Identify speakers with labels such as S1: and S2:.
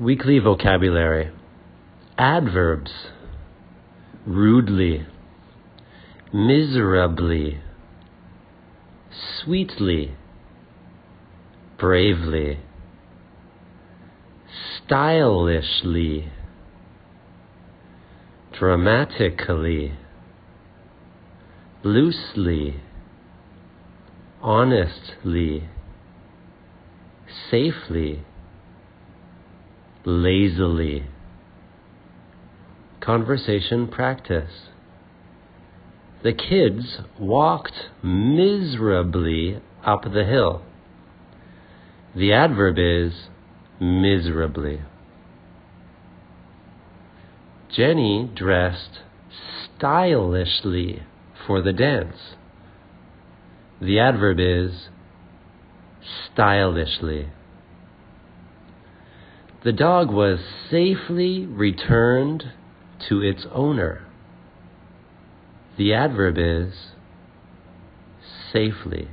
S1: Weekly vocabulary. Adverbs. Rudely, miserably, sweetly, bravely, stylishly, dramatically, loosely, honestly, safely, lazily. Conversation practice. The kids walked miserably up the hill. The adverb is miserably. Jenny dressed stylishly for the dance. The adverb is stylishly. The dog was safely returned to its owner. The adverb is safely.